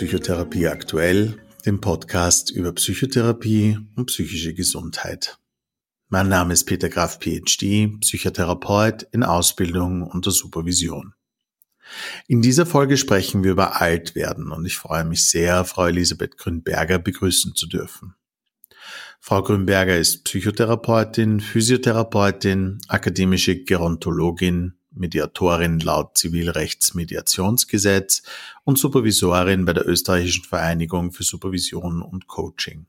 Psychotherapie aktuell, dem Podcast über Psychotherapie und psychische Gesundheit. Mein Name ist Peter Graf, PhD, Psychotherapeut in Ausbildung unter Supervision. In dieser Folge sprechen wir über Altwerden und ich freue mich sehr, Frau Elisabeth Grünberger begrüßen zu dürfen. Frau Grünberger ist Psychotherapeutin, Physiotherapeutin, akademische Gerontologin, Mediatorin laut Zivilrechtsmediationsgesetz und Supervisorin bei der Österreichischen Vereinigung für Supervision und Coaching.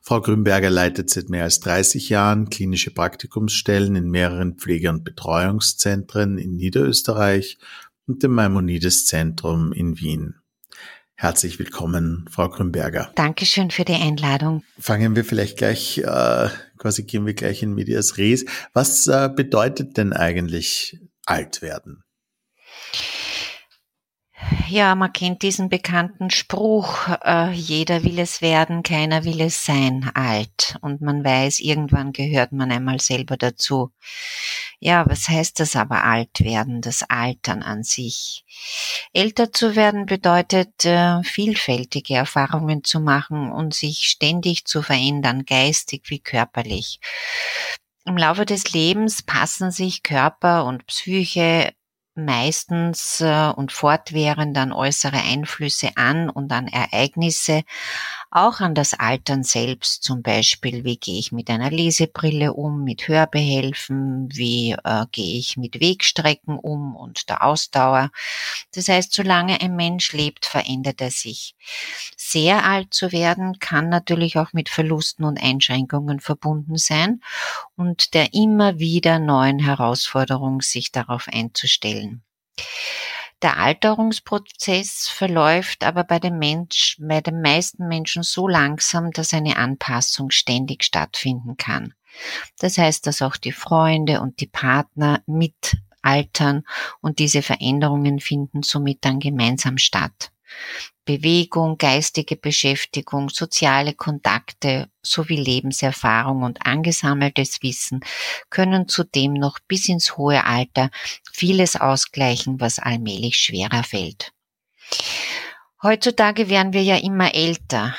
Frau Grünberger leitet seit mehr als 30 Jahren klinische Praktikumsstellen in mehreren Pflege- und Betreuungszentren in Niederösterreich und dem Maimonides Zentrum in Wien. Herzlich willkommen, Frau Grünberger. Dankeschön für die Einladung. Fangen wir vielleicht gleich, äh, quasi gehen wir gleich in Medias Res. Was äh, bedeutet denn eigentlich alt werden? Ja, man kennt diesen bekannten Spruch, äh, jeder will es werden, keiner will es sein, alt. Und man weiß, irgendwann gehört man einmal selber dazu. Ja, was heißt das aber alt werden, das Altern an sich? Älter zu werden bedeutet, äh, vielfältige Erfahrungen zu machen und sich ständig zu verändern, geistig wie körperlich. Im Laufe des Lebens passen sich Körper und Psyche meistens äh, und fortwährend an äußere Einflüsse an und an Ereignisse, auch an das Altern selbst, zum Beispiel, wie gehe ich mit einer Lesebrille um, mit Hörbehelfen, wie äh, gehe ich mit Wegstrecken um und der Ausdauer. Das heißt, solange ein Mensch lebt, verändert er sich. Sehr alt zu werden kann natürlich auch mit Verlusten und Einschränkungen verbunden sein und der immer wieder neuen Herausforderung, sich darauf einzustellen. Der Alterungsprozess verläuft aber bei den Mensch, bei den meisten Menschen so langsam, dass eine Anpassung ständig stattfinden kann. Das heißt, dass auch die Freunde und die Partner mit altern und diese Veränderungen finden somit dann gemeinsam statt. Bewegung, geistige Beschäftigung, soziale Kontakte sowie Lebenserfahrung und angesammeltes Wissen können zudem noch bis ins hohe Alter vieles ausgleichen, was allmählich schwerer fällt. Heutzutage werden wir ja immer älter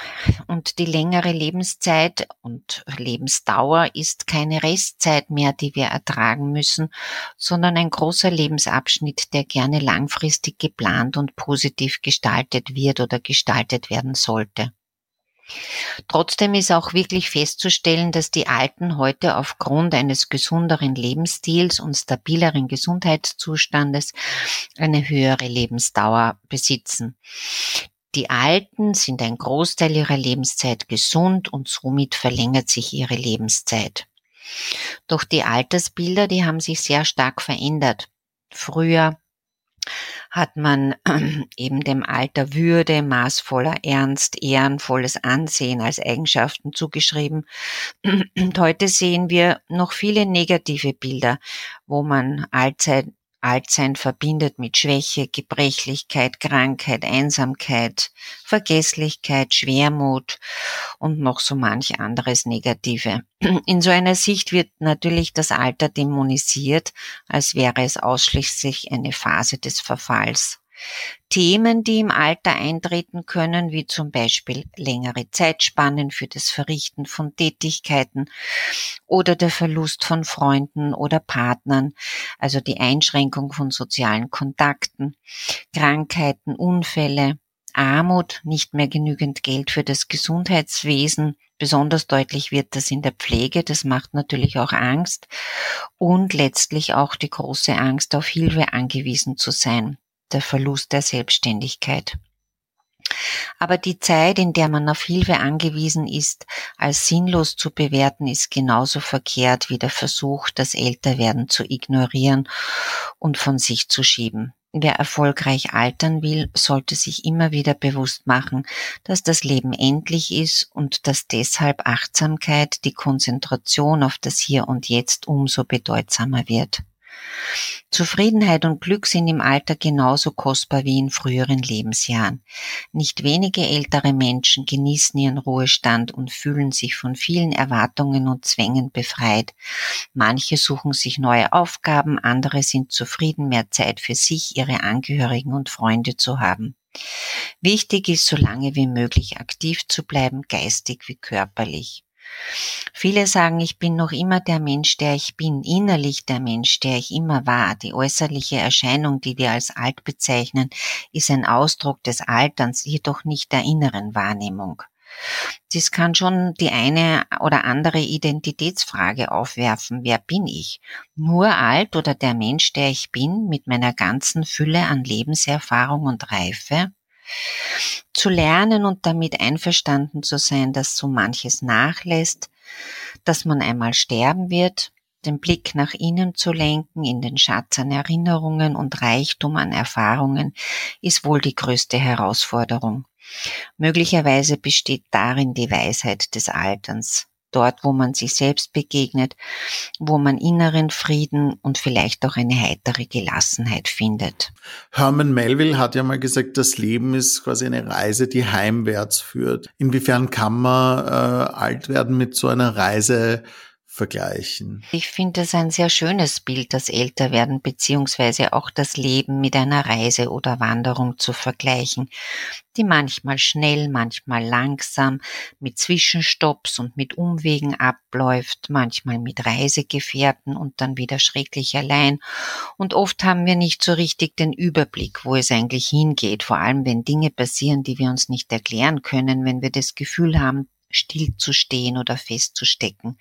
und die längere Lebenszeit und Lebensdauer ist keine Restzeit mehr, die wir ertragen müssen, sondern ein großer Lebensabschnitt, der gerne langfristig geplant und positiv gestaltet wird oder gestaltet werden sollte. Trotzdem ist auch wirklich festzustellen, dass die Alten heute aufgrund eines gesunderen Lebensstils und stabileren Gesundheitszustandes eine höhere Lebensdauer besitzen. Die Alten sind ein Großteil ihrer Lebenszeit gesund und somit verlängert sich ihre Lebenszeit. Doch die Altersbilder, die haben sich sehr stark verändert. Früher hat man eben dem Alter Würde, maßvoller Ernst, ehrenvolles Ansehen als Eigenschaften zugeschrieben. Und heute sehen wir noch viele negative Bilder, wo man allzeit Altsein verbindet mit Schwäche, Gebrechlichkeit, Krankheit, Einsamkeit, Vergesslichkeit, Schwermut und noch so manch anderes Negative. In so einer Sicht wird natürlich das Alter dämonisiert, als wäre es ausschließlich eine Phase des Verfalls. Themen, die im Alter eintreten können, wie zum Beispiel längere Zeitspannen für das Verrichten von Tätigkeiten oder der Verlust von Freunden oder Partnern, also die Einschränkung von sozialen Kontakten, Krankheiten, Unfälle, Armut, nicht mehr genügend Geld für das Gesundheitswesen, Besonders deutlich wird das in der Pflege, das macht natürlich auch Angst und letztlich auch die große Angst, auf Hilfe angewiesen zu sein der Verlust der Selbstständigkeit. Aber die Zeit, in der man auf Hilfe angewiesen ist, als sinnlos zu bewerten, ist genauso verkehrt wie der Versuch, das Älterwerden zu ignorieren und von sich zu schieben. Wer erfolgreich altern will, sollte sich immer wieder bewusst machen, dass das Leben endlich ist und dass deshalb Achtsamkeit, die Konzentration auf das Hier und Jetzt umso bedeutsamer wird. Zufriedenheit und Glück sind im Alter genauso kostbar wie in früheren Lebensjahren. Nicht wenige ältere Menschen genießen ihren Ruhestand und fühlen sich von vielen Erwartungen und Zwängen befreit. Manche suchen sich neue Aufgaben, andere sind zufrieden, mehr Zeit für sich, ihre Angehörigen und Freunde zu haben. Wichtig ist, so lange wie möglich aktiv zu bleiben, geistig wie körperlich. Viele sagen, ich bin noch immer der Mensch, der ich bin, innerlich der Mensch, der ich immer war. Die äußerliche Erscheinung, die wir als alt bezeichnen, ist ein Ausdruck des Alterns, jedoch nicht der inneren Wahrnehmung. Dies kann schon die eine oder andere Identitätsfrage aufwerfen. Wer bin ich? Nur alt oder der Mensch, der ich bin, mit meiner ganzen Fülle an Lebenserfahrung und Reife? Zu lernen und damit einverstanden zu sein, dass so manches nachlässt, dass man einmal sterben wird, den Blick nach innen zu lenken, in den Schatz an Erinnerungen und Reichtum an Erfahrungen, ist wohl die größte Herausforderung. Möglicherweise besteht darin die Weisheit des Alterns, dort, wo man sich selbst begegnet, wo man inneren Frieden und vielleicht auch eine heitere Gelassenheit findet. Herman Melville hat ja mal gesagt, das Leben ist quasi eine Reise, die heimwärts führt. Inwiefern kann man äh, alt werden mit so einer Reise vergleichen. Ich finde es ein sehr schönes Bild, das Älterwerden beziehungsweise auch das Leben mit einer Reise oder Wanderung zu vergleichen, die manchmal schnell, manchmal langsam, mit Zwischenstopps und mit Umwegen abläuft, manchmal mit Reisegefährten und dann wieder schrecklich allein. Und oft haben wir nicht so richtig den Überblick, wo es eigentlich hingeht, vor allem wenn Dinge passieren, die wir uns nicht erklären können, wenn wir das Gefühl haben, stillzustehen oder festzustecken.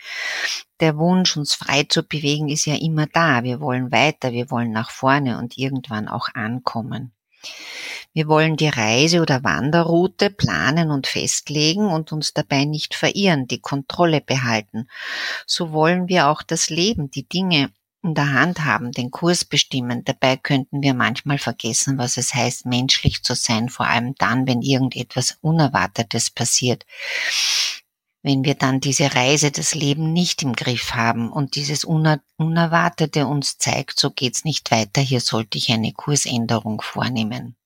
Der Wunsch, uns frei zu bewegen, ist ja immer da. Wir wollen weiter, wir wollen nach vorne und irgendwann auch ankommen. Wir wollen die Reise oder Wanderroute planen und festlegen und uns dabei nicht verirren, die Kontrolle behalten. So wollen wir auch das Leben, die Dinge in der Hand haben, den Kurs bestimmen. Dabei könnten wir manchmal vergessen, was es heißt, menschlich zu sein, vor allem dann, wenn irgendetwas Unerwartetes passiert. Wenn wir dann diese Reise, das Leben nicht im Griff haben und dieses Uner Unerwartete uns zeigt, so geht's nicht weiter, hier sollte ich eine Kursänderung vornehmen.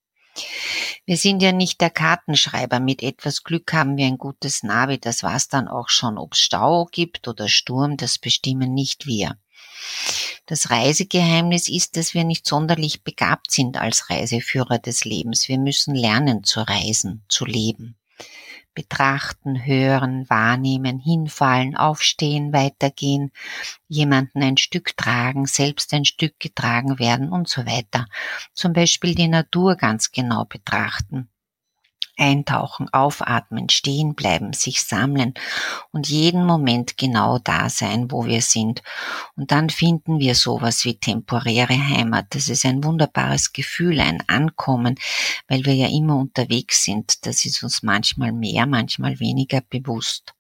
Wir sind ja nicht der Kartenschreiber. Mit etwas Glück haben wir ein gutes Navi. Das war's dann auch schon. Ob Stau gibt oder Sturm, das bestimmen nicht wir. Das Reisegeheimnis ist, dass wir nicht sonderlich begabt sind als Reiseführer des Lebens. Wir müssen lernen zu reisen, zu leben. Betrachten, hören, wahrnehmen, hinfallen, aufstehen, weitergehen, jemanden ein Stück tragen, selbst ein Stück getragen werden und so weiter. Zum Beispiel die Natur ganz genau betrachten eintauchen, aufatmen, stehen bleiben, sich sammeln und jeden Moment genau da sein, wo wir sind. Und dann finden wir sowas wie temporäre Heimat. Das ist ein wunderbares Gefühl, ein Ankommen, weil wir ja immer unterwegs sind. Das ist uns manchmal mehr, manchmal weniger bewusst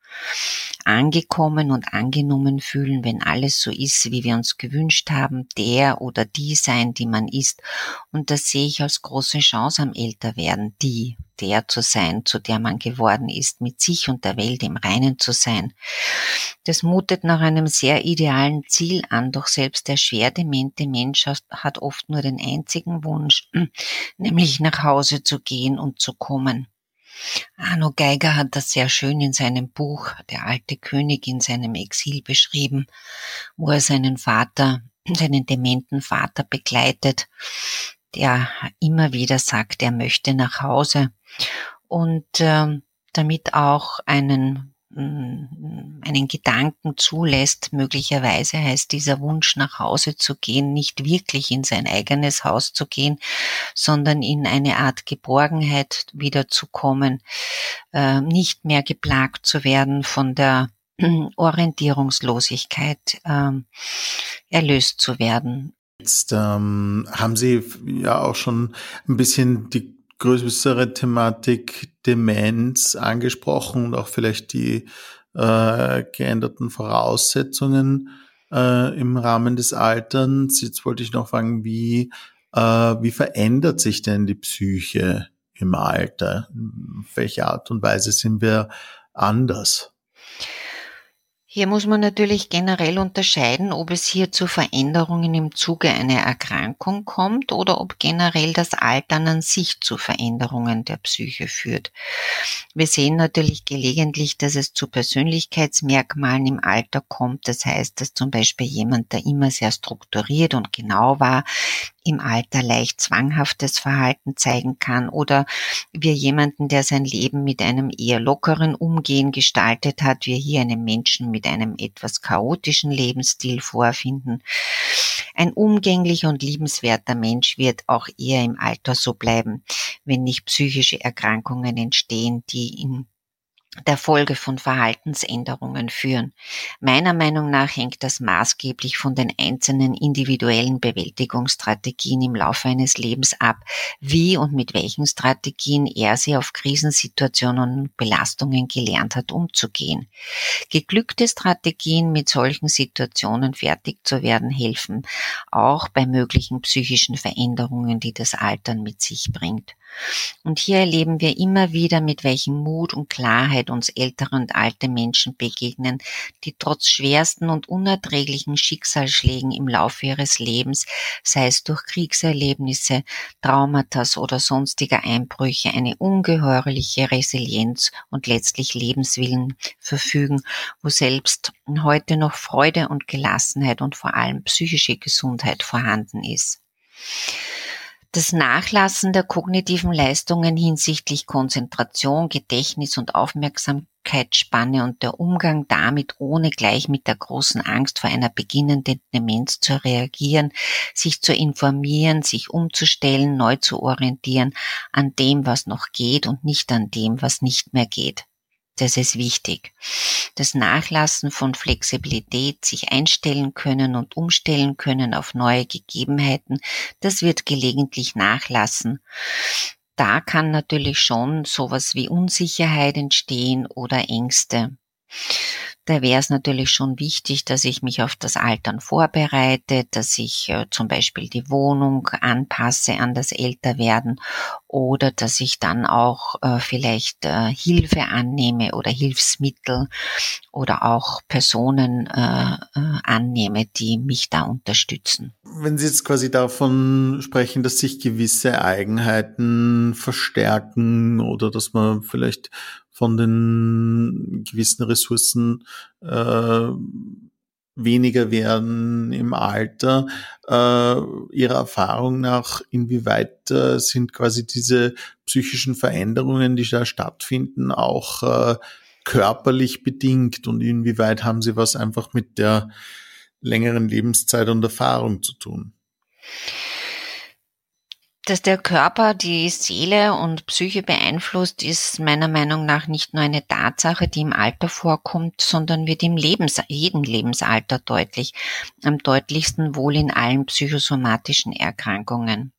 angekommen und angenommen fühlen, wenn alles so ist, wie wir uns gewünscht haben, der oder die sein, die man ist. Und das sehe ich als große Chance am Älterwerden, die, der zu sein, zu der man geworden ist, mit sich und der Welt im Reinen zu sein. Das mutet nach einem sehr idealen Ziel an, doch selbst der schwer demente Mensch hat oft nur den einzigen Wunsch, nämlich nach Hause zu gehen und zu kommen. Arno Geiger hat das sehr schön in seinem Buch Der alte König in seinem Exil beschrieben, wo er seinen Vater, seinen dementen Vater begleitet, der immer wieder sagt, er möchte nach Hause. Und äh, damit auch einen einen Gedanken zulässt, möglicherweise heißt dieser Wunsch nach Hause zu gehen, nicht wirklich in sein eigenes Haus zu gehen, sondern in eine Art Geborgenheit wiederzukommen, äh, nicht mehr geplagt zu werden von der Orientierungslosigkeit, äh, erlöst zu werden. Jetzt ähm, haben Sie ja auch schon ein bisschen die größere Thematik Demenz angesprochen und auch vielleicht die äh, geänderten Voraussetzungen äh, im Rahmen des Alterns. Jetzt wollte ich noch fragen, wie, äh, wie verändert sich denn die Psyche im Alter? Auf welche Art und Weise sind wir anders? Hier muss man natürlich generell unterscheiden, ob es hier zu Veränderungen im Zuge einer Erkrankung kommt oder ob generell das Altern an sich zu Veränderungen der Psyche führt. Wir sehen natürlich gelegentlich, dass es zu Persönlichkeitsmerkmalen im Alter kommt. Das heißt, dass zum Beispiel jemand, der immer sehr strukturiert und genau war, im Alter leicht zwanghaftes Verhalten zeigen kann oder wir jemanden, der sein Leben mit einem eher lockeren Umgehen gestaltet hat, wir hier einen Menschen mit einem etwas chaotischen Lebensstil vorfinden. Ein umgänglicher und liebenswerter Mensch wird auch eher im Alter so bleiben, wenn nicht psychische Erkrankungen entstehen, die in der Folge von Verhaltensänderungen führen. Meiner Meinung nach hängt das maßgeblich von den einzelnen individuellen Bewältigungsstrategien im Laufe eines Lebens ab, wie und mit welchen Strategien er sie auf Krisensituationen und Belastungen gelernt hat umzugehen. Geglückte Strategien mit solchen Situationen fertig zu werden helfen, auch bei möglichen psychischen Veränderungen, die das Altern mit sich bringt. Und hier erleben wir immer wieder, mit welchem Mut und Klarheit uns ältere und alte Menschen begegnen, die trotz schwersten und unerträglichen Schicksalsschlägen im Laufe ihres Lebens, sei es durch Kriegserlebnisse, Traumata oder sonstiger Einbrüche, eine ungeheuerliche Resilienz und letztlich Lebenswillen verfügen, wo selbst heute noch Freude und Gelassenheit und vor allem psychische Gesundheit vorhanden ist. Das Nachlassen der kognitiven Leistungen hinsichtlich Konzentration, Gedächtnis und Aufmerksamkeitsspanne und der Umgang damit, ohne gleich mit der großen Angst vor einer beginnenden Demenz zu reagieren, sich zu informieren, sich umzustellen, neu zu orientieren an dem, was noch geht und nicht an dem, was nicht mehr geht. Das ist wichtig. Das Nachlassen von Flexibilität, sich einstellen können und umstellen können auf neue Gegebenheiten, das wird gelegentlich nachlassen. Da kann natürlich schon sowas wie Unsicherheit entstehen oder Ängste da wäre es natürlich schon wichtig, dass ich mich auf das Altern vorbereite, dass ich äh, zum Beispiel die Wohnung anpasse an das Älterwerden oder dass ich dann auch äh, vielleicht äh, Hilfe annehme oder Hilfsmittel oder auch Personen annehme, die mich da unterstützen. Wenn Sie jetzt quasi davon sprechen, dass sich gewisse Eigenheiten verstärken oder dass man vielleicht von den gewissen Ressourcen äh, weniger werden im Alter. Äh, Ihrer Erfahrung nach, inwieweit äh, sind quasi diese psychischen Veränderungen, die da stattfinden, auch äh, körperlich bedingt und inwieweit haben sie was einfach mit der längeren Lebenszeit und Erfahrung zu tun? Dass der Körper die Seele und Psyche beeinflusst, ist meiner Meinung nach nicht nur eine Tatsache, die im Alter vorkommt, sondern wird im Lebens, jedem Lebensalter deutlich. Am deutlichsten wohl in allen psychosomatischen Erkrankungen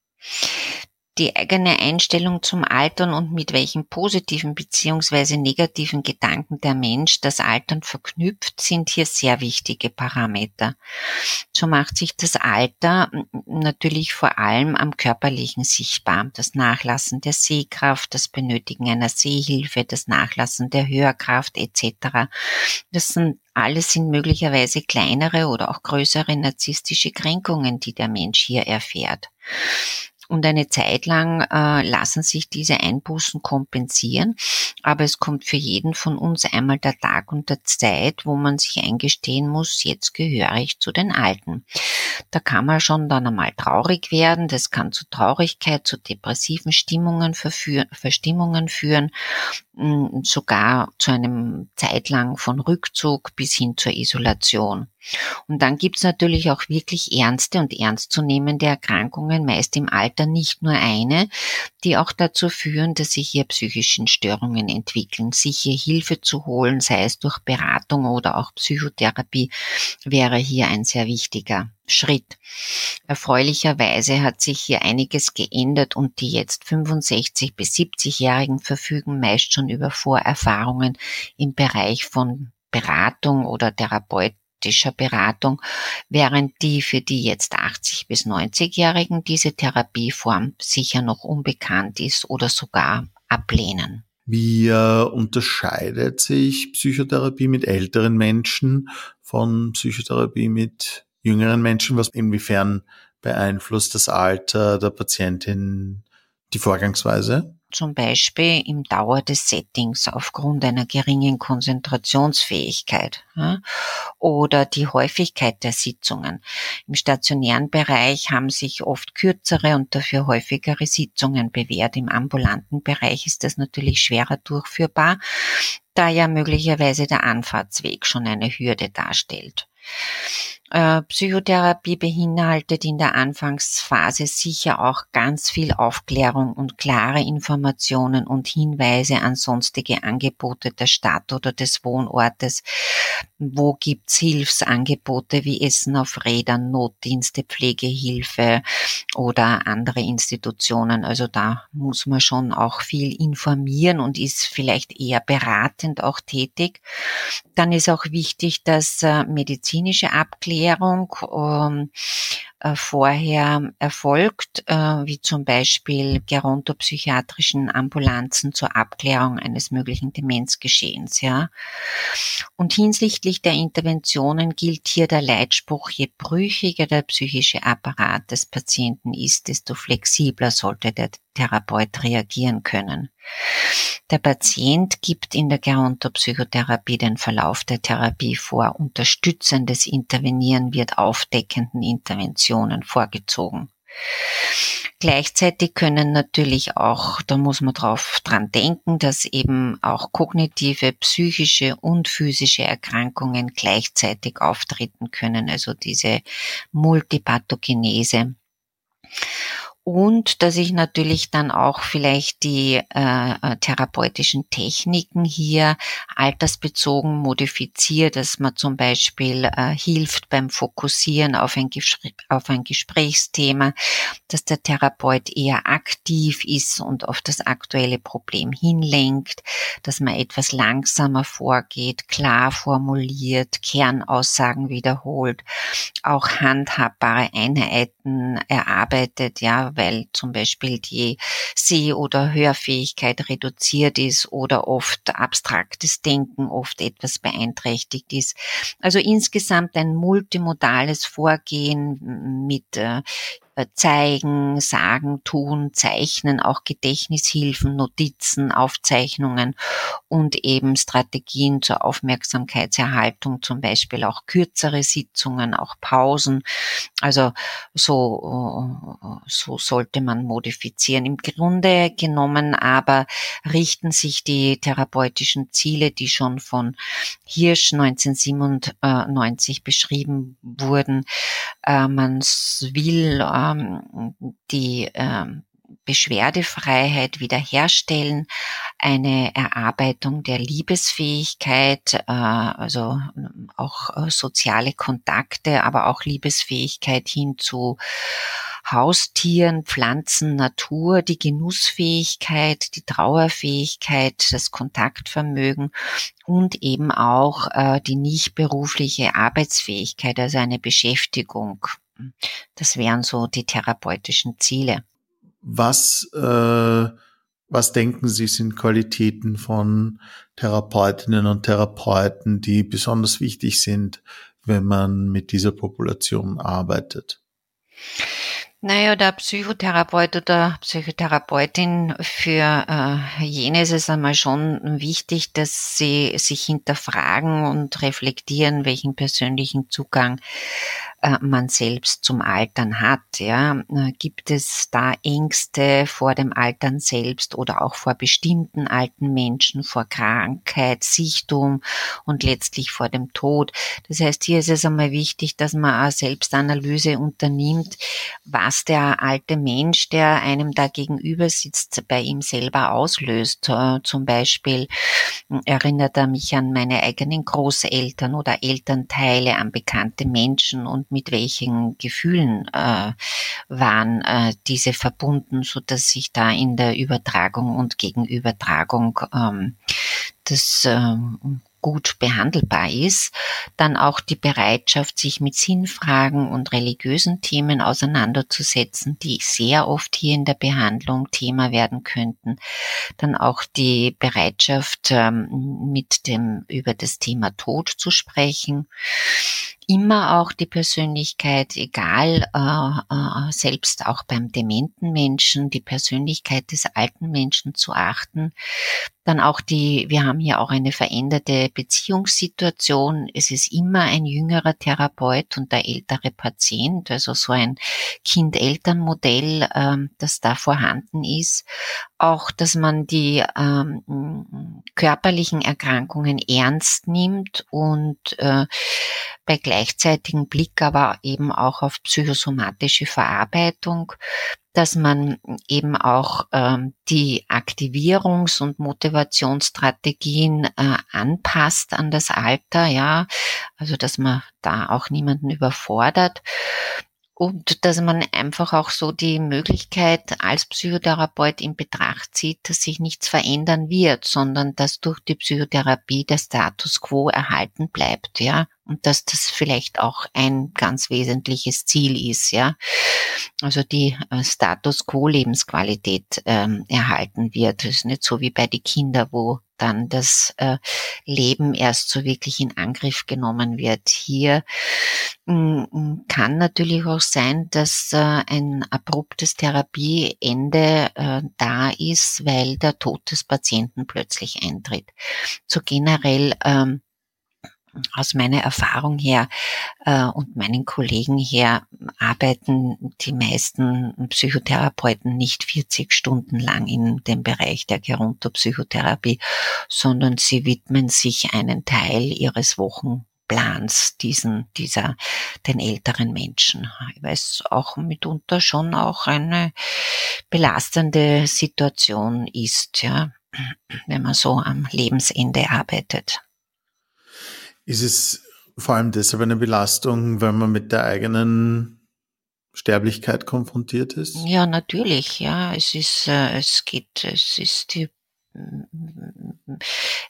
die eigene Einstellung zum Altern und mit welchen positiven beziehungsweise negativen Gedanken der Mensch das Altern verknüpft, sind hier sehr wichtige Parameter. So macht sich das Alter natürlich vor allem am körperlichen sichtbar. Das Nachlassen der Sehkraft, das Benötigen einer Sehhilfe, das Nachlassen der Hörkraft etc. Das sind alles sind möglicherweise kleinere oder auch größere narzisstische Kränkungen, die der Mensch hier erfährt und eine Zeit lang äh, lassen sich diese Einbußen kompensieren. Aber es kommt für jeden von uns einmal der Tag und der Zeit, wo man sich eingestehen muss, jetzt gehöre ich zu den Alten. Da kann man schon dann einmal traurig werden. Das kann zu Traurigkeit, zu depressiven Stimmungen Verstimmungen führen, sogar zu einem Zeitlang von Rückzug bis hin zur Isolation. Und dann gibt's natürlich auch wirklich ernste und ernstzunehmende Erkrankungen, meist im Alter nicht nur eine, die auch dazu führen, dass sich hier psychischen Störungen entwickeln. Sich hier Hilfe zu holen, sei es durch Beratung oder auch Psychotherapie, wäre hier ein sehr wichtiger Schritt. Erfreulicherweise hat sich hier einiges geändert und die jetzt 65 bis 70-Jährigen verfügen meist schon über Vorerfahrungen im Bereich von Beratung oder Therapeut Beratung, während die für die jetzt 80 bis 90-Jährigen diese Therapieform sicher noch unbekannt ist oder sogar ablehnen. Wie äh, unterscheidet sich Psychotherapie mit älteren Menschen von Psychotherapie mit jüngeren Menschen? Was inwiefern beeinflusst das Alter der Patientin die Vorgangsweise? Zum Beispiel im Dauer des Settings aufgrund einer geringen Konzentrationsfähigkeit ja, oder die Häufigkeit der Sitzungen. Im stationären Bereich haben sich oft kürzere und dafür häufigere Sitzungen bewährt. Im ambulanten Bereich ist das natürlich schwerer durchführbar, da ja möglicherweise der Anfahrtsweg schon eine Hürde darstellt. Äh, Psychotherapie beinhaltet in der Anfangsphase sicher auch ganz viel Aufklärung und klare Informationen und Hinweise an sonstige Angebote der Stadt oder des Wohnortes. Wo gibt's Hilfsangebote wie Essen auf Rädern, Notdienste, Pflegehilfe oder andere Institutionen. Also da muss man schon auch viel informieren und ist vielleicht eher beratend auch tätig. Dann ist auch wichtig, dass äh, medizinische Abklärung Aufklärung ähm, äh, vorher erfolgt, äh, wie zum Beispiel gerontopsychiatrischen Ambulanzen zur Abklärung eines möglichen Demenzgeschehens. Ja. Und hinsichtlich der Interventionen gilt hier der Leitspruch, je brüchiger der psychische Apparat des Patienten ist, desto flexibler sollte der Therapeut reagieren können. Der Patient gibt in der Gerontopsychotherapie den Verlauf der Therapie vor. Unterstützendes Intervenieren wird aufdeckenden Interventionen vorgezogen. Gleichzeitig können natürlich auch, da muss man drauf dran denken, dass eben auch kognitive, psychische und physische Erkrankungen gleichzeitig auftreten können, also diese Multipathogenese und dass ich natürlich dann auch vielleicht die äh, äh, therapeutischen Techniken hier altersbezogen modifiziere, dass man zum Beispiel äh, hilft beim Fokussieren auf ein, auf ein Gesprächsthema, dass der Therapeut eher aktiv ist und auf das aktuelle Problem hinlenkt, dass man etwas langsamer vorgeht, klar formuliert, Kernaussagen wiederholt, auch handhabbare Einheiten erarbeitet, ja, weil zum Beispiel die Seh- oder Hörfähigkeit reduziert ist oder oft abstraktes Denken oft etwas beeinträchtigt ist. Also insgesamt ein multimodales Vorgehen mit äh, zeigen, sagen, tun, zeichnen, auch Gedächtnishilfen, Notizen, Aufzeichnungen und eben Strategien zur Aufmerksamkeitserhaltung, zum Beispiel auch kürzere Sitzungen, auch Pausen. Also so, so sollte man modifizieren. Im Grunde genommen aber richten sich die therapeutischen Ziele, die schon von Hirsch 1997 beschrieben wurden. Äh, man will ähm, die ähm, Beschwerdefreiheit wiederherstellen, eine Erarbeitung der Liebesfähigkeit, äh, also auch äh, soziale Kontakte, aber auch Liebesfähigkeit hin zu Haustieren, Pflanzen, Natur, die Genussfähigkeit, die Trauerfähigkeit, das Kontaktvermögen und eben auch äh, die nicht berufliche Arbeitsfähigkeit, also eine Beschäftigung. Das wären so die therapeutischen Ziele. Was, äh, was denken Sie sind Qualitäten von Therapeutinnen und Therapeuten, die besonders wichtig sind, wenn man mit dieser Population arbeitet? Naja, der Psychotherapeut oder Psychotherapeutin für äh, jene ist es einmal schon wichtig, dass sie sich hinterfragen und reflektieren, welchen persönlichen Zugang äh, man selbst zum Altern hat. Ja, äh, gibt es da Ängste vor dem Altern selbst oder auch vor bestimmten alten Menschen, vor Krankheit, Sichtum und letztlich vor dem Tod? Das heißt, hier ist es einmal wichtig, dass man eine Selbstanalyse unternimmt, was der alte Mensch, der einem da gegenüber sitzt, bei ihm selber auslöst. Äh, zum Beispiel erinnert er mich an meine eigenen Großeltern oder Elternteile, an bekannte Menschen und mit welchen Gefühlen äh, waren äh, diese verbunden, so dass sich da in der Übertragung und Gegenübertragung ähm, das ähm, gut behandelbar ist, dann auch die Bereitschaft, sich mit Sinnfragen und religiösen Themen auseinanderzusetzen, die sehr oft hier in der Behandlung Thema werden könnten, dann auch die Bereitschaft, ähm, mit dem über das Thema Tod zu sprechen, immer auch die Persönlichkeit, egal, äh, äh, selbst auch beim dementen Menschen, die Persönlichkeit des alten Menschen zu achten. Dann auch die, wir haben hier auch eine veränderte Beziehungssituation. Es ist immer ein jüngerer Therapeut und der ältere Patient, also so ein Kind-Eltern-Modell, ähm, das da vorhanden ist. Auch, dass man die ähm, körperlichen Erkrankungen ernst nimmt und äh, bei gleichzeitigem Blick aber eben auch auf psychosomatische Verarbeitung dass man eben auch ähm, die Aktivierungs- und Motivationsstrategien äh, anpasst an das Alter, ja, also dass man da auch niemanden überfordert und dass man einfach auch so die Möglichkeit als Psychotherapeut in Betracht zieht, dass sich nichts verändern wird, sondern dass durch die Psychotherapie der Status quo erhalten bleibt, ja, und dass das vielleicht auch ein ganz wesentliches Ziel ist, ja. Also die äh, Status quo Lebensqualität ähm, erhalten wird. Das ist nicht so wie bei den Kindern, wo dann das äh, Leben erst so wirklich in Angriff genommen wird. Hier mm, kann natürlich auch sein, dass äh, ein abruptes Therapieende äh, da ist, weil der Tod des Patienten plötzlich eintritt. So generell ähm, aus meiner Erfahrung her äh, und meinen Kollegen her arbeiten die meisten Psychotherapeuten nicht 40 Stunden lang in dem Bereich der Gerontopsychotherapie, sondern sie widmen sich einen Teil ihres Wochenplans diesen, dieser, den älteren Menschen. Weil es auch mitunter schon auch eine belastende Situation ist, ja, wenn man so am Lebensende arbeitet. Ist es vor allem deshalb eine Belastung, weil man mit der eigenen Sterblichkeit konfrontiert ist? Ja, natürlich, ja. Es ist, äh, es geht, es ist die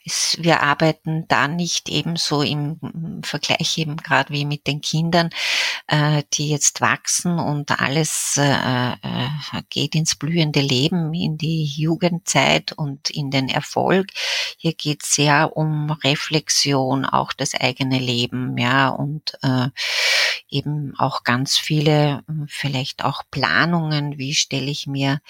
es, wir arbeiten da nicht ebenso im Vergleich eben gerade wie mit den Kindern, äh, die jetzt wachsen und alles äh, äh, geht ins blühende Leben, in die Jugendzeit und in den Erfolg. Hier geht es sehr um Reflexion, auch das eigene Leben, ja, und äh, eben auch ganz viele vielleicht auch Planungen, wie stelle ich mir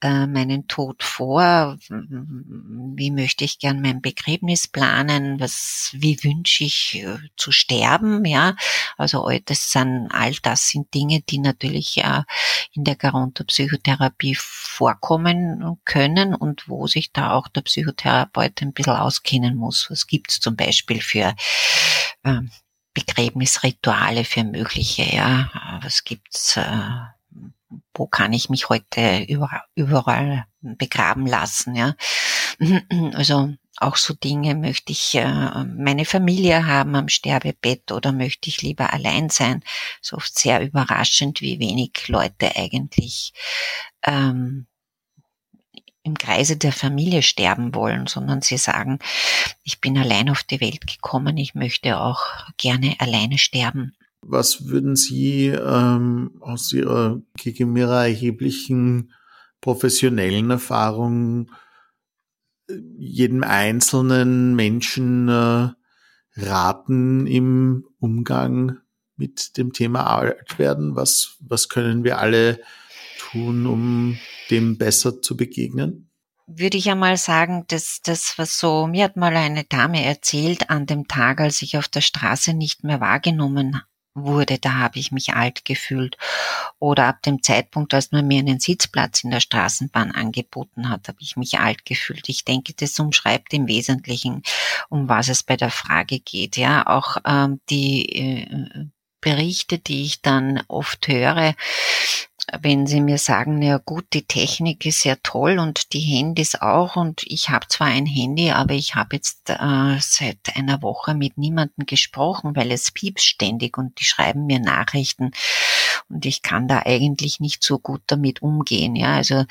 äh, meinen Tod vor? Wie möchte ich gern mein Begräbnis planen? Was, wie wünsche ich äh, zu sterben? Ja, also all das sind, all das sind Dinge, die natürlich ja in der Gerontopsychotherapie vorkommen können und wo sich da auch der Psychotherapeut ein bisschen auskennen muss. Was gibt's zum Beispiel für äh, Begräbnisrituale für mögliche, ja? Was gibt's? Äh, wo kann ich mich heute überall, begraben lassen, ja. Also auch so Dinge, möchte ich äh, meine Familie haben am Sterbebett oder möchte ich lieber allein sein? So oft sehr überraschend, wie wenig Leute eigentlich ähm, im Kreise der Familie sterben wollen, sondern sie sagen, ich bin allein auf die Welt gekommen, ich möchte auch gerne alleine sterben. Was würden Sie ähm, aus Ihrer Ihrer erheblichen professionellen Erfahrung äh, jedem einzelnen Menschen äh, raten im Umgang mit dem Thema Altwerden? Was, was können wir alle tun, um dem besser zu begegnen? würde ich einmal sagen, dass das, was so, mir hat mal eine Dame erzählt an dem Tag, als ich auf der Straße nicht mehr wahrgenommen wurde, da habe ich mich alt gefühlt. Oder ab dem Zeitpunkt, als man mir einen Sitzplatz in der Straßenbahn angeboten hat, habe ich mich alt gefühlt. Ich denke, das umschreibt im Wesentlichen, um was es bei der Frage geht. Ja, auch ähm, die äh, Berichte, die ich dann oft höre, wenn Sie mir sagen, ja gut, die Technik ist ja toll und die Handys auch und ich habe zwar ein Handy, aber ich habe jetzt äh, seit einer Woche mit niemandem gesprochen, weil es piepst ständig und die schreiben mir Nachrichten und ich kann da eigentlich nicht so gut damit umgehen. Ja, also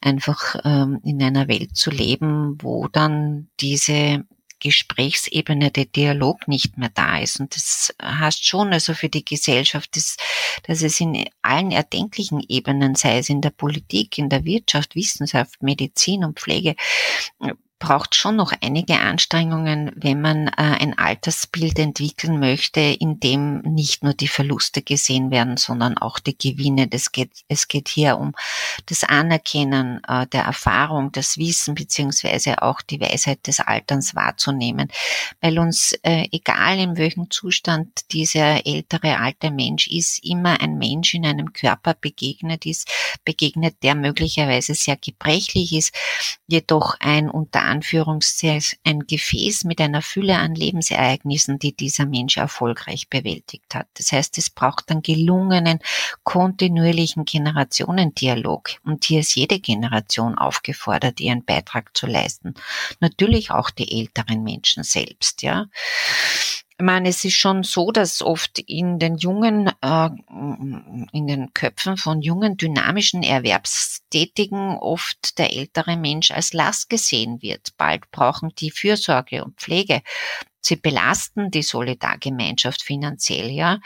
einfach ähm, in einer Welt zu leben, wo dann diese Gesprächsebene, der Dialog nicht mehr da ist. Und das heißt schon, also für die Gesellschaft, dass, dass es in allen erdenklichen Ebenen, sei es in der Politik, in der Wirtschaft, Wissenschaft, Medizin und Pflege, braucht schon noch einige Anstrengungen, wenn man äh, ein Altersbild entwickeln möchte, in dem nicht nur die Verluste gesehen werden, sondern auch die Gewinne. Das geht, es geht hier um das Anerkennen äh, der Erfahrung, das Wissen beziehungsweise auch die Weisheit des Alterns wahrzunehmen, weil uns äh, egal in welchem Zustand dieser ältere alte Mensch ist, immer ein Mensch in einem Körper begegnet ist, begegnet, der möglicherweise sehr gebrechlich ist, jedoch ein unter Anführungszeichen ein Gefäß mit einer Fülle an Lebensereignissen, die dieser Mensch erfolgreich bewältigt hat. Das heißt, es braucht einen gelungenen, kontinuierlichen Generationendialog. Und hier ist jede Generation aufgefordert, ihren Beitrag zu leisten. Natürlich auch die älteren Menschen selbst, ja. Ich meine, es ist schon so, dass oft in den jungen, äh, in den Köpfen von jungen, dynamischen Erwerbstätigen oft der ältere Mensch als Last gesehen wird. Bald brauchen die Fürsorge und Pflege. Sie belasten die Solidargemeinschaft finanziell, ja.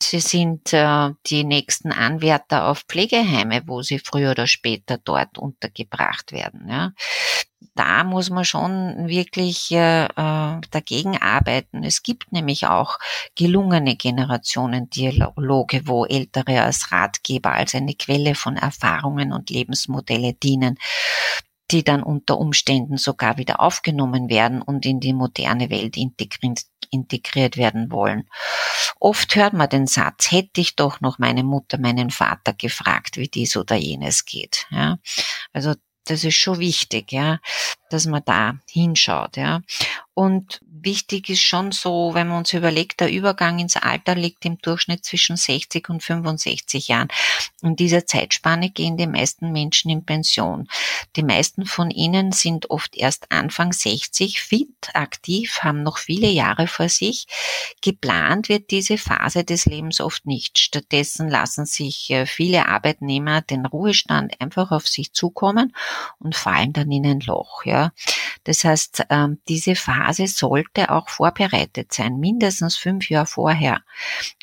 Sie sind äh, die nächsten Anwärter auf Pflegeheime, wo sie früher oder später dort untergebracht werden. Ja. Da muss man schon wirklich äh, äh dagegen arbeiten. Es gibt nämlich auch gelungene Generationendialoge, wo Ältere als Ratgeber, als eine Quelle von Erfahrungen und Lebensmodelle dienen die dann unter Umständen sogar wieder aufgenommen werden und in die moderne Welt integriert, integriert werden wollen. Oft hört man den Satz, hätte ich doch noch meine Mutter, meinen Vater gefragt, wie dies oder jenes geht. Ja? Also das ist schon wichtig, ja, dass man da hinschaut, ja. Und wichtig ist schon so, wenn man uns überlegt, der Übergang ins Alter liegt im Durchschnitt zwischen 60 und 65 Jahren. In dieser Zeitspanne gehen die meisten Menschen in Pension. Die meisten von ihnen sind oft erst Anfang 60 fit, aktiv, haben noch viele Jahre vor sich. Geplant wird diese Phase des Lebens oft nicht. Stattdessen lassen sich äh, viele Arbeitnehmer den Ruhestand einfach auf sich zukommen und fallen dann in ein Loch. Ja. Das heißt, ähm, diese Phase sollte auch vorbereitet sein, mindestens fünf Jahre vorher.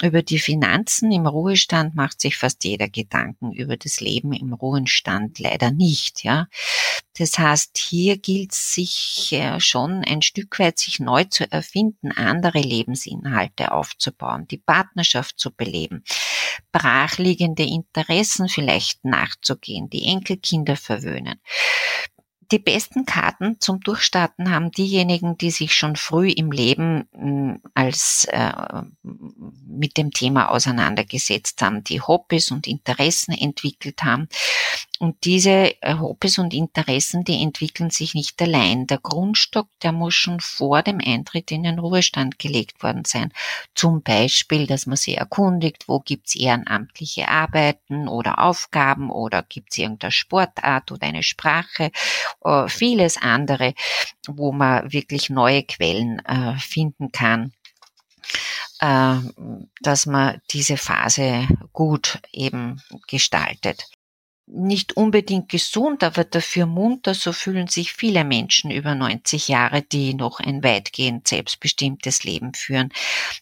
Über die Finanzen im Ruhestand macht sich fast jeder Gedanken, über das Leben im Ruhestand leider nicht. Ja. Das heißt, hier gilt es sich äh, schon ein Stück weit sich neu zu erfinden, andere Lebensinhalte aufzubauen, die Partnerschaft zu beleben, brachliegende Interessen vielleicht nachzugehen, die Enkelkinder verwöhnen die besten Karten zum Durchstarten haben diejenigen, die sich schon früh im Leben hm, als äh, mit dem Thema auseinandergesetzt haben, die Hobbys und Interessen entwickelt haben. Und diese äh, Hobbys und Interessen, die entwickeln sich nicht allein. Der Grundstock, der muss schon vor dem Eintritt in den Ruhestand gelegt worden sein. Zum Beispiel, dass man sich erkundigt, wo gibt's ehrenamtliche Arbeiten oder Aufgaben oder gibt's irgendeine Sportart oder eine Sprache äh, vieles andere, wo man wirklich neue Quellen äh, finden kann äh, dass man diese Phase gut eben gestaltet. Nicht unbedingt gesund, aber dafür munter, so fühlen sich viele Menschen über 90 Jahre, die noch ein weitgehend selbstbestimmtes Leben führen.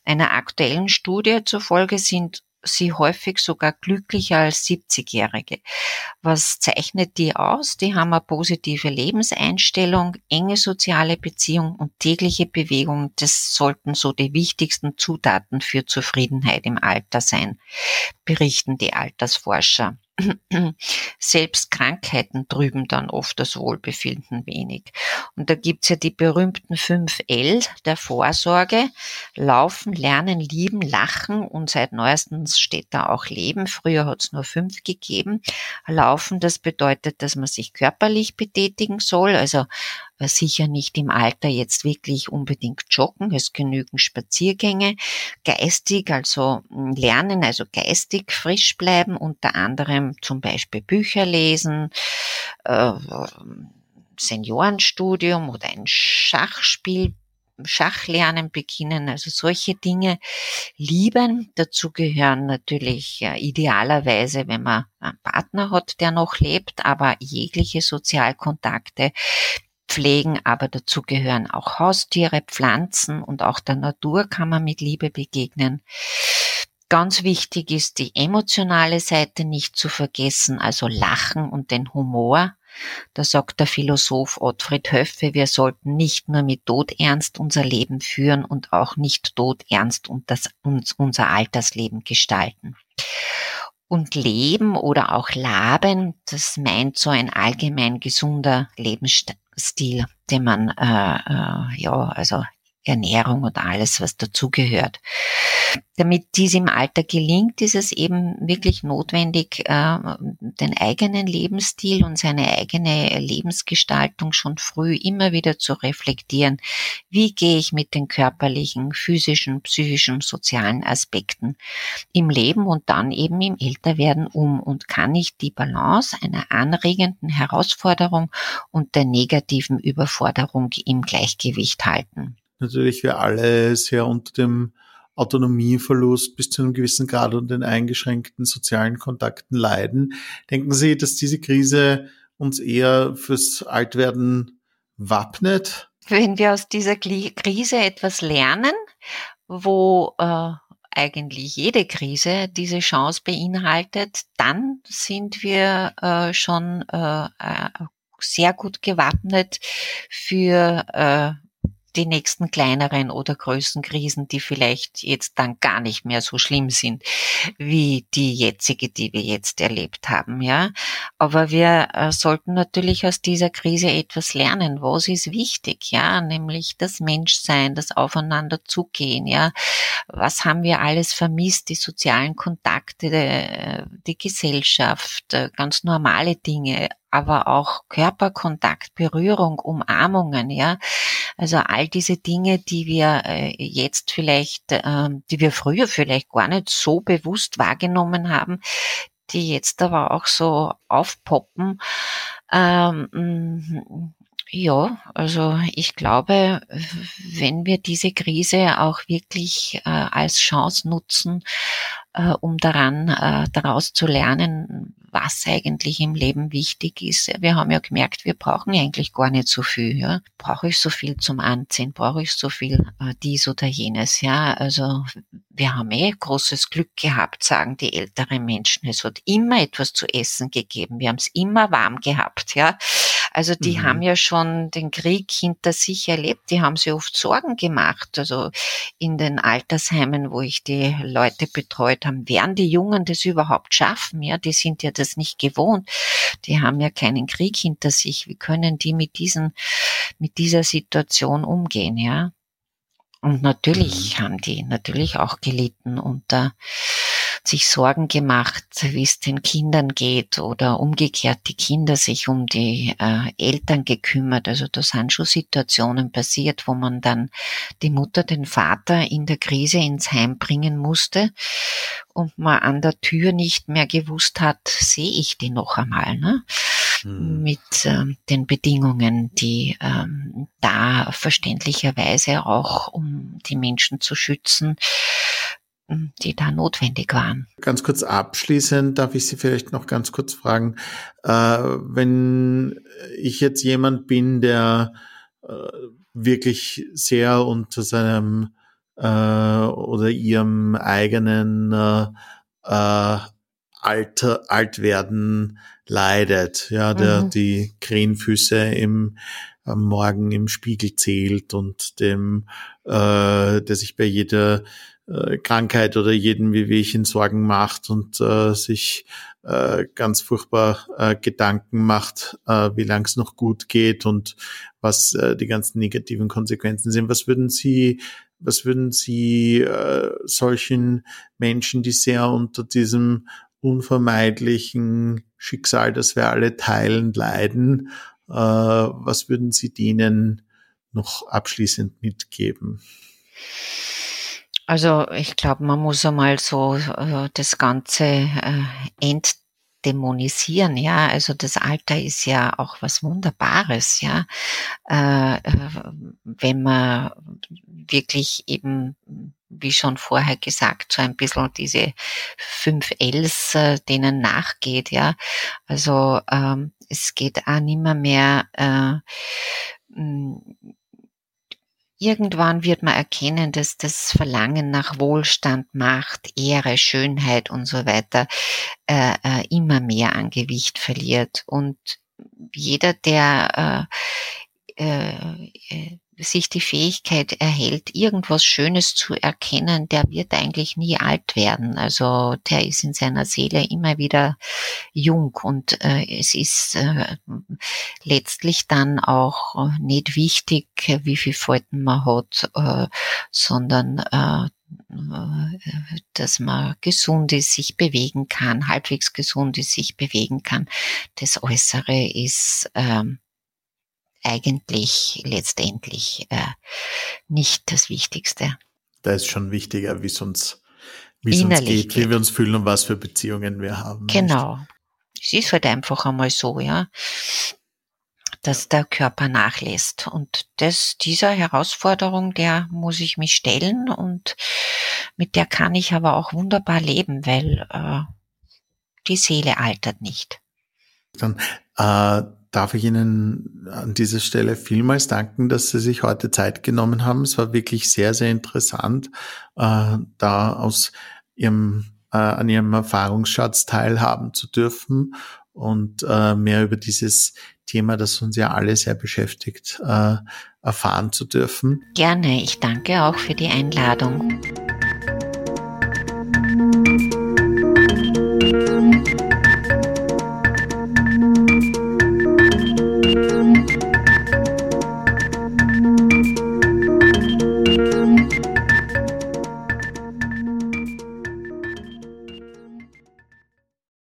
Einer aktuellen Studie zufolge sind sie häufig sogar glücklicher als 70-Jährige. Was zeichnet die aus? Die haben eine positive Lebenseinstellung, enge soziale Beziehung und tägliche Bewegung. Das sollten so die wichtigsten Zutaten für Zufriedenheit im Alter sein, berichten die Altersforscher. Selbst Krankheiten trüben dann oft das Wohlbefinden wenig. Und da gibt's ja die berühmten fünf L der Vorsorge. Laufen, lernen, lieben, lachen und seit neuestens steht da auch Leben. Früher hat's nur fünf gegeben. Laufen, das bedeutet, dass man sich körperlich betätigen soll, also sicher nicht im Alter jetzt wirklich unbedingt joggen, es genügen Spaziergänge, geistig, also hm, lernen, also geistig frisch bleiben, unter anderem zum Beispiel Bücher lesen, äh, Seniorenstudium oder ein Schachspiel Schachlernen beginnen, also solche Dinge lieben. Dazu gehören natürlich idealerweise, wenn man einen Partner hat, der noch lebt, aber jegliche Sozialkontakte pflegen, aber dazu gehören auch Haustiere, Pflanzen und auch der Natur kann man mit Liebe begegnen. Ganz wichtig ist die emotionale Seite nicht zu vergessen, also Lachen und den Humor. Da sagt der Philosoph Ottfried Höffe, wir sollten nicht nur mit Todernst unser Leben führen und auch nicht todernst und das, uns unser Altersleben gestalten. Und Leben oder auch Laben, das meint so ein allgemein gesunder Lebensstil, den man äh, äh, ja also Ernährung und alles, was dazugehört. Damit dies im Alter gelingt, ist es eben wirklich notwendig, äh, den eigenen Lebensstil und seine eigene Lebensgestaltung schon früh immer wieder zu reflektieren. Wie gehe ich mit den körperlichen, physischen, psychischen, sozialen Aspekten im Leben und dann eben im Älterwerden um und kann ich die Balance einer anregenden Herausforderung und der negativen Überforderung im Gleichgewicht halten? Natürlich wir alle sehr unter dem Autonomieverlust bis zu einem gewissen Grad und den eingeschränkten sozialen Kontakten leiden. Denken Sie, dass diese Krise uns eher fürs Altwerden wappnet? Wenn wir aus dieser Krise etwas lernen, wo äh, eigentlich jede Krise diese Chance beinhaltet, dann sind wir äh, schon äh, äh sehr gut gewappnet für äh, die nächsten kleineren oder größeren Krisen, die vielleicht jetzt dann gar nicht mehr so schlimm sind wie die jetzige, die wir jetzt erlebt haben, ja. Aber wir äh, sollten natürlich aus dieser Krise etwas lernen. Was ist wichtig, ja? Nämlich das Menschsein, das Aufeinander zugehen, ja. Was haben wir alles vermisst? Die sozialen Kontakte, die, die Gesellschaft, äh, ganz normale Dinge, aber auch Körperkontakt, Berührung, Umarmungen, ja. Also all diese Dinge, die wir äh, jetzt vielleicht, ähm, die wir früher vielleicht gar nicht so bewusst wahrgenommen haben, die jetzt aber auch so aufpoppen. Ähm, ja, also ich glaube, wenn wir diese Krise auch wirklich äh, als Chance nutzen, äh, um daran daraus zu lernen, was eigentlich im Leben wichtig ist. Wir haben ja gemerkt, wir brauchen eigentlich gar nicht so viel. Ja? Brauche ich so viel zum Anziehen? Brauche ich so viel äh, dies oder jenes? Ja, also wir haben eh großes Glück gehabt, sagen die älteren Menschen. Es hat immer etwas zu essen gegeben. Wir haben es immer warm gehabt. Ja, also die mhm. haben ja schon den Krieg hinter sich erlebt. Die haben sich oft Sorgen gemacht. Also in den Altersheimen, wo ich die Leute betreut habe, werden die Jungen das überhaupt schaffen? Ja, die sind ja das nicht gewohnt. Die haben ja keinen Krieg hinter sich. Wie können die mit diesen, mit dieser Situation umgehen? Ja. Und natürlich mhm. haben die natürlich auch gelitten unter sich Sorgen gemacht, wie es den Kindern geht oder umgekehrt die Kinder sich um die äh, Eltern gekümmert. Also da sind schon Situationen passiert, wo man dann die Mutter, den Vater in der Krise ins Heim bringen musste und man an der Tür nicht mehr gewusst hat, sehe ich die noch einmal. Ne? Hm. mit ähm, den Bedingungen, die ähm, da verständlicherweise auch, um die Menschen zu schützen, die da notwendig waren. Ganz kurz abschließend darf ich Sie vielleicht noch ganz kurz fragen, äh, wenn ich jetzt jemand bin, der äh, wirklich sehr unter seinem äh, oder ihrem eigenen äh, äh, Alter, Altwerden leidet, ja, der mhm. die Krähenfüße im am Morgen im Spiegel zählt und dem, äh, der sich bei jeder äh, Krankheit oder jeden Wehwehchen Sorgen macht und äh, sich äh, ganz furchtbar äh, Gedanken macht, äh, wie lang es noch gut geht und was äh, die ganzen negativen Konsequenzen sind. Was würden Sie, was würden Sie äh, solchen Menschen, die sehr unter diesem unvermeidlichen Schicksal, das wir alle teilen, leiden, äh, was würden Sie denen noch abschließend mitgeben? Also ich glaube, man muss einmal so äh, das Ganze äh, entdämonisieren, ja. Also das Alter ist ja auch was Wunderbares, ja. Äh, äh, wenn man wirklich eben, wie schon vorher gesagt, so ein bisschen diese fünf Ls äh, denen nachgeht, ja. Also ähm, es geht auch nimmer mehr äh, Irgendwann wird man erkennen, dass das Verlangen nach Wohlstand, Macht, Ehre, Schönheit und so weiter äh, äh, immer mehr an Gewicht verliert. Und jeder, der äh, äh, sich die Fähigkeit erhält, irgendwas Schönes zu erkennen, der wird eigentlich nie alt werden. Also der ist in seiner Seele immer wieder jung und äh, es ist äh, letztlich dann auch nicht wichtig, wie viel Falten man hat, äh, sondern äh, dass man gesund ist, sich bewegen kann, halbwegs gesund ist, sich bewegen kann. Das Äußere ist ähm, eigentlich letztendlich äh, nicht das Wichtigste. Da ist schon wichtiger, wie es uns, wie es uns geht, geht, wie wir uns fühlen und was für Beziehungen wir haben. Genau. Es ist halt einfach einmal so, ja, dass der Körper nachlässt. Und das, dieser Herausforderung, der muss ich mich stellen und mit der kann ich aber auch wunderbar leben, weil äh, die Seele altert nicht. Dann äh, darf ich Ihnen an dieser Stelle vielmals danken, dass Sie sich heute Zeit genommen haben. Es war wirklich sehr, sehr interessant, äh, da aus Ihrem, äh, an Ihrem Erfahrungsschatz teilhaben zu dürfen und äh, mehr über dieses Thema, das uns ja alle sehr beschäftigt, äh, erfahren zu dürfen. Gerne. Ich danke auch für die Einladung.